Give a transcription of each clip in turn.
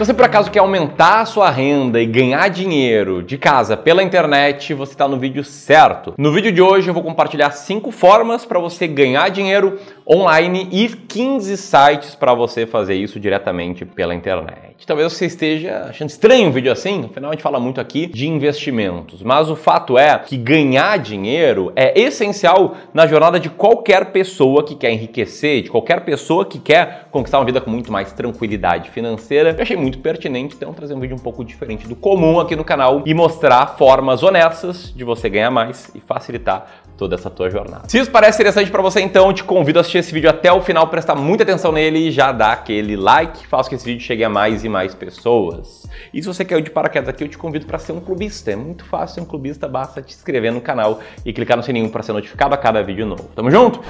Se você por acaso quer aumentar a sua renda e ganhar dinheiro de casa pela internet, você está no vídeo certo. No vídeo de hoje eu vou compartilhar 5 formas para você ganhar dinheiro online e 15 sites para você fazer isso diretamente pela internet. Talvez você esteja achando estranho um vídeo assim, afinal a gente fala muito aqui de investimentos, mas o fato é que ganhar dinheiro é essencial na jornada de qualquer pessoa que quer enriquecer, de qualquer pessoa que quer conquistar uma vida com muito mais tranquilidade financeira. Eu achei muito pertinente então trazer um vídeo um pouco diferente do comum aqui no canal e mostrar formas honestas de você ganhar mais e facilitar toda essa tua jornada. Se isso parece interessante para você, então te convido a assistir esse vídeo até o final, prestar muita atenção nele e já dar aquele like, faça que esse vídeo chegue a mais e mais pessoas. E se você quer ir de paraquedas aqui, eu te convido para ser um clubista. É muito fácil ser um clubista, basta te inscrever no canal e clicar no sininho para ser notificado a cada vídeo novo. Tamo junto?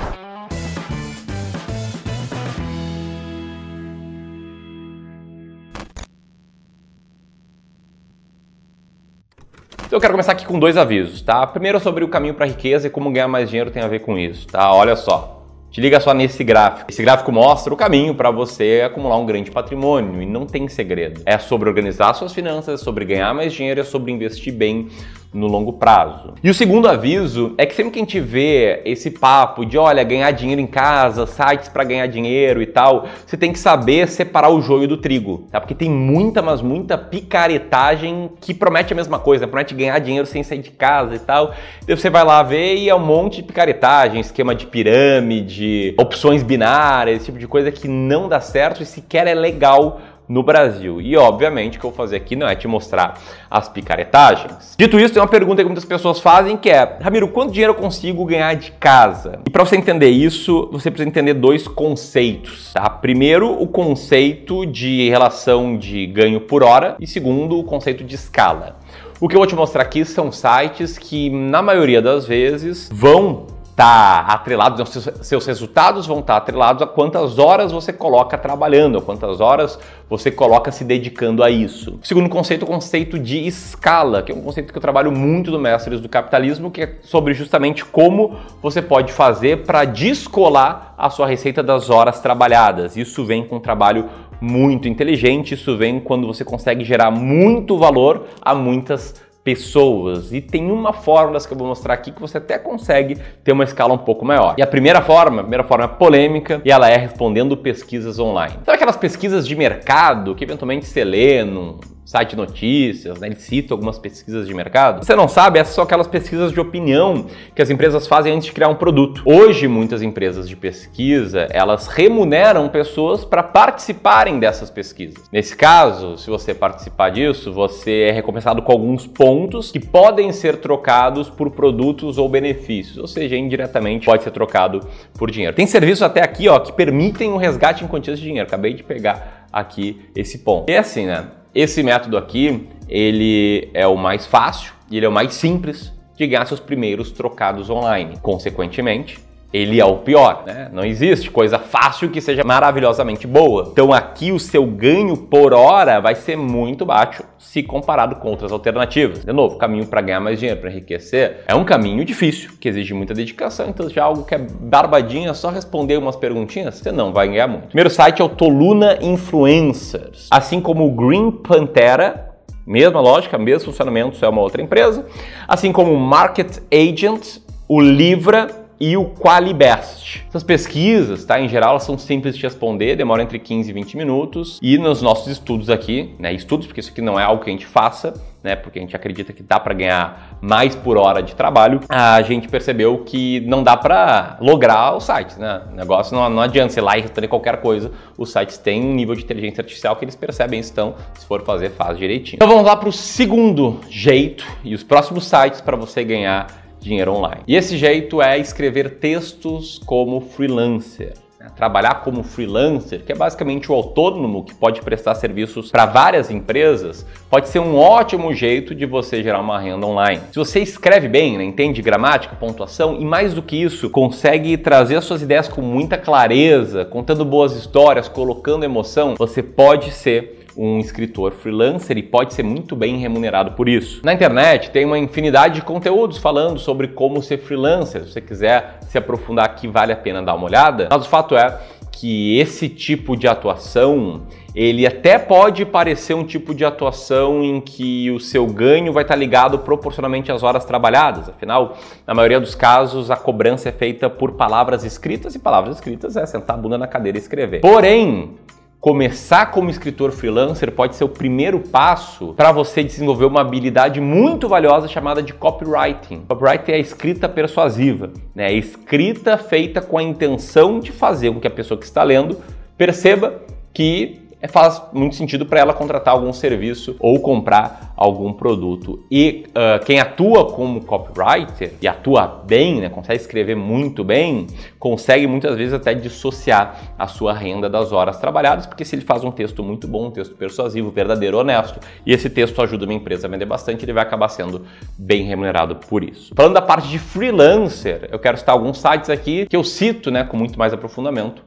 Então eu quero começar aqui com dois avisos, tá? Primeiro sobre o caminho para a riqueza e como ganhar mais dinheiro tem a ver com isso, tá? Olha só. Te liga só nesse gráfico. Esse gráfico mostra o caminho para você acumular um grande patrimônio e não tem segredo. É sobre organizar suas finanças, é sobre ganhar mais dinheiro, é sobre investir bem no longo prazo. E o segundo aviso é que sempre que a gente vê esse papo de, olha, ganhar dinheiro em casa, sites para ganhar dinheiro e tal, você tem que saber separar o joio do trigo, tá? Porque tem muita, mas muita picaretagem que promete a mesma coisa, promete ganhar dinheiro sem sair de casa e tal. Daí você vai lá ver e é um monte de picaretagem, esquema de pirâmide, opções binárias, esse tipo de coisa que não dá certo e sequer é legal no Brasil. E obviamente o que eu vou fazer aqui não é te mostrar as picaretagens. Dito isso, tem uma pergunta que muitas pessoas fazem que é: Ramiro, quanto dinheiro eu consigo ganhar de casa? E para você entender isso, você precisa entender dois conceitos. Tá? Primeiro, o conceito de relação de ganho por hora e segundo, o conceito de escala. O que eu vou te mostrar aqui são sites que, na maioria das vezes, vão tá atrelados, seus resultados vão estar tá atrelados a quantas horas você coloca trabalhando, a quantas horas você coloca se dedicando a isso. O segundo conceito é o conceito de escala, que é um conceito que eu trabalho muito no Mestres do Capitalismo, que é sobre justamente como você pode fazer para descolar a sua receita das horas trabalhadas. Isso vem com um trabalho muito inteligente, isso vem quando você consegue gerar muito valor a muitas pessoas. E tem uma fórmula que eu vou mostrar aqui que você até consegue ter uma escala um pouco maior. E a primeira forma, a primeira forma é polêmica e ela é respondendo pesquisas online. Sabe aquelas pesquisas de mercado que eventualmente você lê num site de notícias, né? ele cita algumas pesquisas de mercado. Você não sabe, essas são aquelas pesquisas de opinião que as empresas fazem antes de criar um produto. Hoje, muitas empresas de pesquisa, elas remuneram pessoas para participarem dessas pesquisas. Nesse caso, se você participar disso, você é recompensado com alguns pontos que podem ser trocados por produtos ou benefícios, ou seja, indiretamente pode ser trocado por dinheiro. Tem serviços até aqui, ó, que permitem um resgate em quantias de dinheiro. Acabei de pegar aqui esse ponto. E assim, né? Esse método aqui, ele é o mais fácil e ele é o mais simples de ganhar seus primeiros trocados online. Consequentemente, ele é o pior, né? Não existe coisa fácil que seja maravilhosamente boa. Então aqui o seu ganho por hora vai ser muito baixo se comparado com outras alternativas. De novo, caminho para ganhar mais dinheiro, para enriquecer, é um caminho difícil, que exige muita dedicação. Então já algo que é barbadinha, só responder umas perguntinhas, você não vai ganhar muito. Primeiro site é o Toluna Influencers, assim como o Green Pantera, Mesma lógica, mesmo funcionamento, é uma outra empresa. Assim como o Market Agent, o Livra e o Qualibest. Essas pesquisas, tá, em geral, elas são simples de responder, demoram entre 15 e 20 minutos. E nos nossos estudos aqui, né, estudos, porque isso aqui não é algo que a gente faça, né, porque a gente acredita que dá para ganhar mais por hora de trabalho, a gente percebeu que não dá para lograr os sites, né? O negócio não, não adianta ser lá e responder qualquer coisa. Os sites têm um nível de inteligência artificial que eles percebem então, se for fazer, faz direitinho. Então vamos lá para o segundo jeito e os próximos sites para você ganhar dinheiro online. E esse jeito é escrever textos como freelancer né? trabalhar como freelancer, que é basicamente o autônomo que pode prestar serviços para várias empresas, pode ser um ótimo jeito de você gerar uma renda online. Se você escreve bem, né, entende gramática, pontuação e mais do que isso, consegue trazer suas ideias com muita clareza, contando boas histórias, colocando emoção, você pode ser um escritor freelancer e pode ser muito bem remunerado por isso. Na internet tem uma infinidade de conteúdos falando sobre como ser freelancer. Se você quiser se aprofundar aqui, vale a pena dar uma olhada. Mas o fato é que esse tipo de atuação ele até pode parecer um tipo de atuação em que o seu ganho vai estar ligado proporcionalmente às horas trabalhadas. Afinal, na maioria dos casos, a cobrança é feita por palavras escritas e palavras escritas é sentar a bunda na cadeira e escrever. Porém, começar como escritor freelancer pode ser o primeiro passo para você desenvolver uma habilidade muito valiosa chamada de copywriting. Copywriting é a escrita persuasiva, né? É escrita feita com a intenção de fazer com que a pessoa que está lendo perceba que é, faz muito sentido para ela contratar algum serviço ou comprar algum produto. E uh, quem atua como copywriter e atua bem, né, consegue escrever muito bem, consegue muitas vezes até dissociar a sua renda das horas trabalhadas, porque se ele faz um texto muito bom, um texto persuasivo, verdadeiro, honesto, e esse texto ajuda uma empresa a vender bastante, ele vai acabar sendo bem remunerado por isso. Falando da parte de freelancer, eu quero citar alguns sites aqui que eu cito né, com muito mais aprofundamento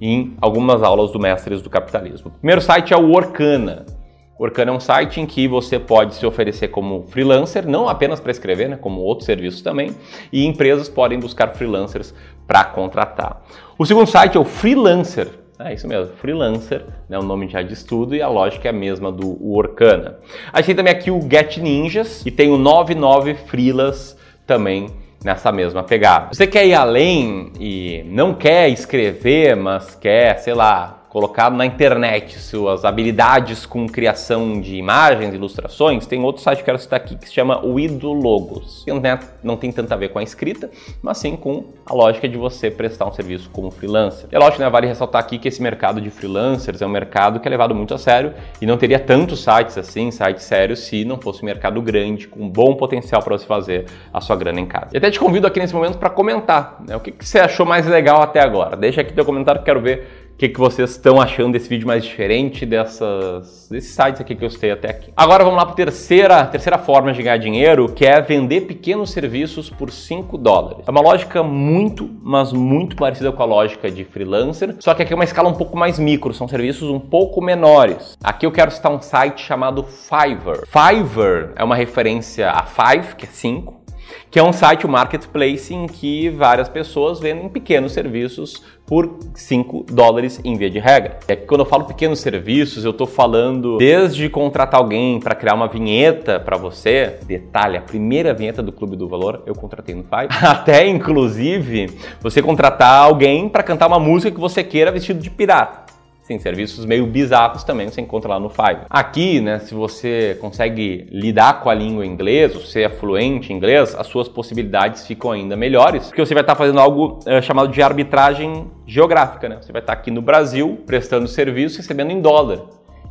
em algumas aulas do Mestres do Capitalismo. O primeiro site é o Orkana. O Orkana é um site em que você pode se oferecer como freelancer, não apenas para escrever, né, como outros serviços também, e empresas podem buscar freelancers para contratar. O segundo site é o Freelancer. É isso mesmo, freelancer, né, o nome já de estudo e a lógica é a mesma do Orkana. A gente tem também aqui o Get Ninjas e tem o 99 Freelas também nessa mesma pegada. Você quer ir além e não quer escrever, mas quer, sei lá, colocar na internet suas habilidades com criação de imagens, ilustrações, tem outro site que eu quero citar aqui que se chama o Idologos. Não tem, não tem tanto a ver com a escrita, mas sim com a lógica de você prestar um serviço como freelancer. É lógico, né, vale ressaltar aqui que esse mercado de freelancers é um mercado que é levado muito a sério e não teria tantos sites assim, sites sérios, se não fosse um mercado grande, com bom potencial para você fazer a sua grana em casa. E até te convido aqui nesse momento para comentar né, o que, que você achou mais legal até agora. Deixa aqui teu comentário, quero ver o que, que vocês estão achando desse vídeo mais diferente dessas, desses sites aqui que eu citei até aqui. Agora vamos lá para a terceira, terceira forma de ganhar dinheiro, que é vender pequenos serviços por 5 dólares. É uma lógica muito, mas muito parecida com a lógica de freelancer, só que aqui é uma escala um pouco mais micro, são serviços um pouco menores. Aqui eu quero citar um site chamado Fiverr. Fiverr é uma referência a Five, que é 5, que é um site, um marketplace, em que várias pessoas vendem pequenos serviços por 5 dólares em via de regra. É que quando eu falo pequenos serviços, eu estou falando desde contratar alguém para criar uma vinheta para você, detalhe, a primeira vinheta do Clube do Valor eu contratei no Fiverr, até inclusive você contratar alguém para cantar uma música que você queira vestido de pirata. Sim, serviços meio bizarros também você encontra lá no Fiverr. Aqui, né, se você consegue lidar com a língua inglesa, se é fluente em inglês, as suas possibilidades ficam ainda melhores, porque você vai estar fazendo algo é, chamado de arbitragem geográfica, né? Você vai estar aqui no Brasil prestando serviço, recebendo em dólar.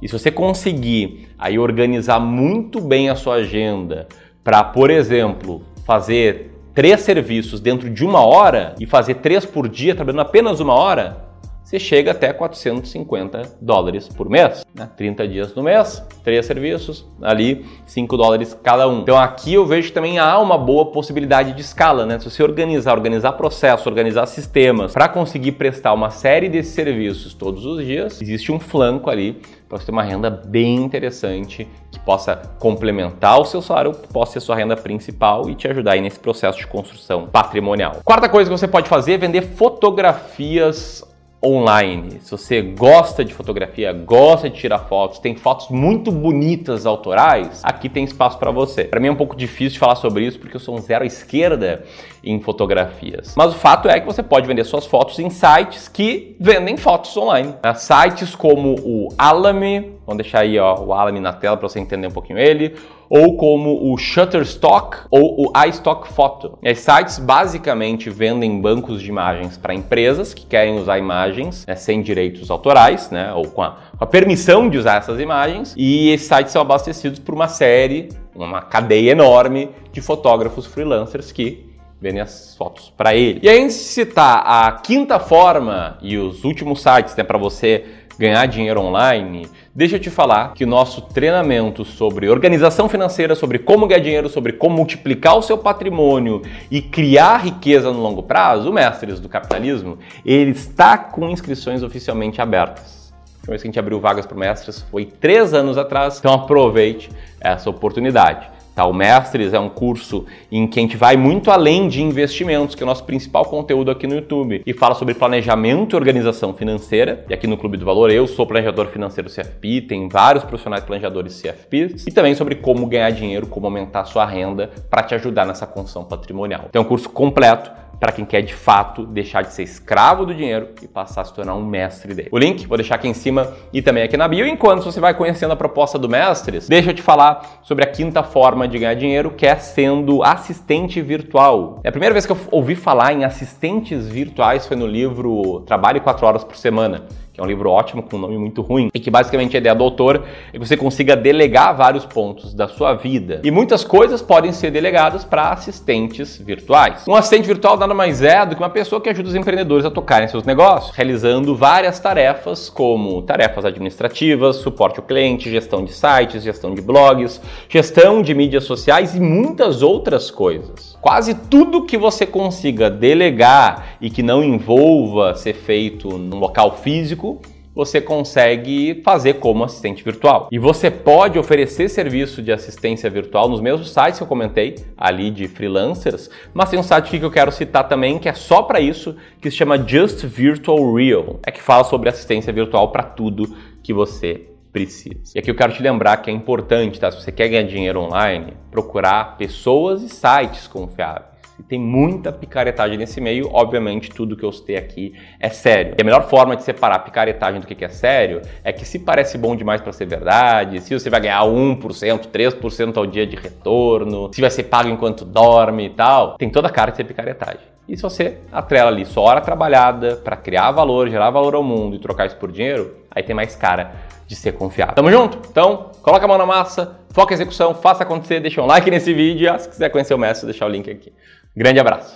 E se você conseguir aí organizar muito bem a sua agenda para, por exemplo, fazer três serviços dentro de uma hora e fazer três por dia trabalhando apenas uma hora, você chega até 450 dólares por mês. Né? 30 dias no mês, três serviços, ali 5 dólares cada um. Então aqui eu vejo que também há uma boa possibilidade de escala, né? Se você organizar, organizar processo, organizar sistemas para conseguir prestar uma série desses serviços todos os dias, existe um flanco ali para você ter uma renda bem interessante que possa complementar o seu salário, possa ser sua renda principal e te ajudar aí nesse processo de construção patrimonial. Quarta coisa que você pode fazer é vender fotografias online. Se você gosta de fotografia, gosta de tirar fotos, tem fotos muito bonitas autorais, aqui tem espaço para você. Para mim é um pouco difícil falar sobre isso porque eu sou um zero à esquerda em fotografias. Mas o fato é que você pode vender suas fotos em sites que vendem fotos online. Sites como o Alamy, vamos deixar aí ó, o Alamy na tela para você entender um pouquinho ele, ou como o Shutterstock ou o iStock Photo. Esses sites basicamente vendem bancos de imagens para empresas que querem usar imagens né, sem direitos autorais, né, ou com a, com a permissão de usar essas imagens, e esses sites são abastecidos por uma série, uma cadeia enorme de fotógrafos freelancers que vendem as fotos para ele. E aí, citar a quinta forma e os últimos sites né, para você ganhar dinheiro online, deixa eu te falar que o nosso treinamento sobre organização financeira, sobre como ganhar dinheiro, sobre como multiplicar o seu patrimônio e criar riqueza no longo prazo, o Mestres do Capitalismo, ele está com inscrições oficialmente abertas. Última vez que a gente abriu vagas para mestres foi três anos atrás, então aproveite essa oportunidade. Tá, o Mestres é um curso em que a gente vai muito além de investimentos, que é o nosso principal conteúdo aqui no YouTube, e fala sobre planejamento e organização financeira. E aqui no Clube do Valor eu sou planejador financeiro CFP, tem vários profissionais planejadores CFPs, e também sobre como ganhar dinheiro, como aumentar sua renda para te ajudar nessa construção patrimonial. Então é um curso completo para quem quer de fato deixar de ser escravo do dinheiro e passar a se tornar um mestre dele. O link vou deixar aqui em cima e também aqui na bio. Enquanto você vai conhecendo a proposta do Mestres, deixa eu te falar sobre a quinta forma de ganhar dinheiro, que é sendo assistente virtual. É a primeira vez que eu ouvi falar em assistentes virtuais foi no livro Trabalhe 4 Horas por Semana que é um livro ótimo com um nome muito ruim, e que basicamente a ideia do autor é que você consiga delegar vários pontos da sua vida. E muitas coisas podem ser delegadas para assistentes virtuais. Um assistente virtual nada mais é do que uma pessoa que ajuda os empreendedores a tocarem seus negócios, realizando várias tarefas, como tarefas administrativas, suporte ao cliente, gestão de sites, gestão de blogs, gestão de mídias sociais e muitas outras coisas. Quase tudo que você consiga delegar e que não envolva ser feito num local físico você consegue fazer como assistente virtual. E você pode oferecer serviço de assistência virtual nos mesmos sites que eu comentei ali de freelancers, mas tem um site que eu quero citar também que é só para isso, que se chama Just Virtual Real. É que fala sobre assistência virtual para tudo que você precisa. E aqui eu quero te lembrar que é importante, tá? Se você quer ganhar dinheiro online, procurar pessoas e sites confiáveis. E tem muita picaretagem nesse meio, obviamente tudo que eu citei aqui é sério. E a melhor forma de separar picaretagem do que é sério é que se parece bom demais para ser verdade, se você vai ganhar 1%, 3% ao dia de retorno, se vai ser pago enquanto dorme e tal, tem toda a cara de ser picaretagem. E se você atrela ali só hora trabalhada para criar valor, gerar valor ao mundo e trocar isso por dinheiro, aí tem mais cara de ser confiável. Tamo junto? Então, coloca a mão na massa, foca a execução, faça acontecer, deixa um like nesse vídeo. E, se quiser conhecer o mestre, deixar o link aqui. Grande abraço.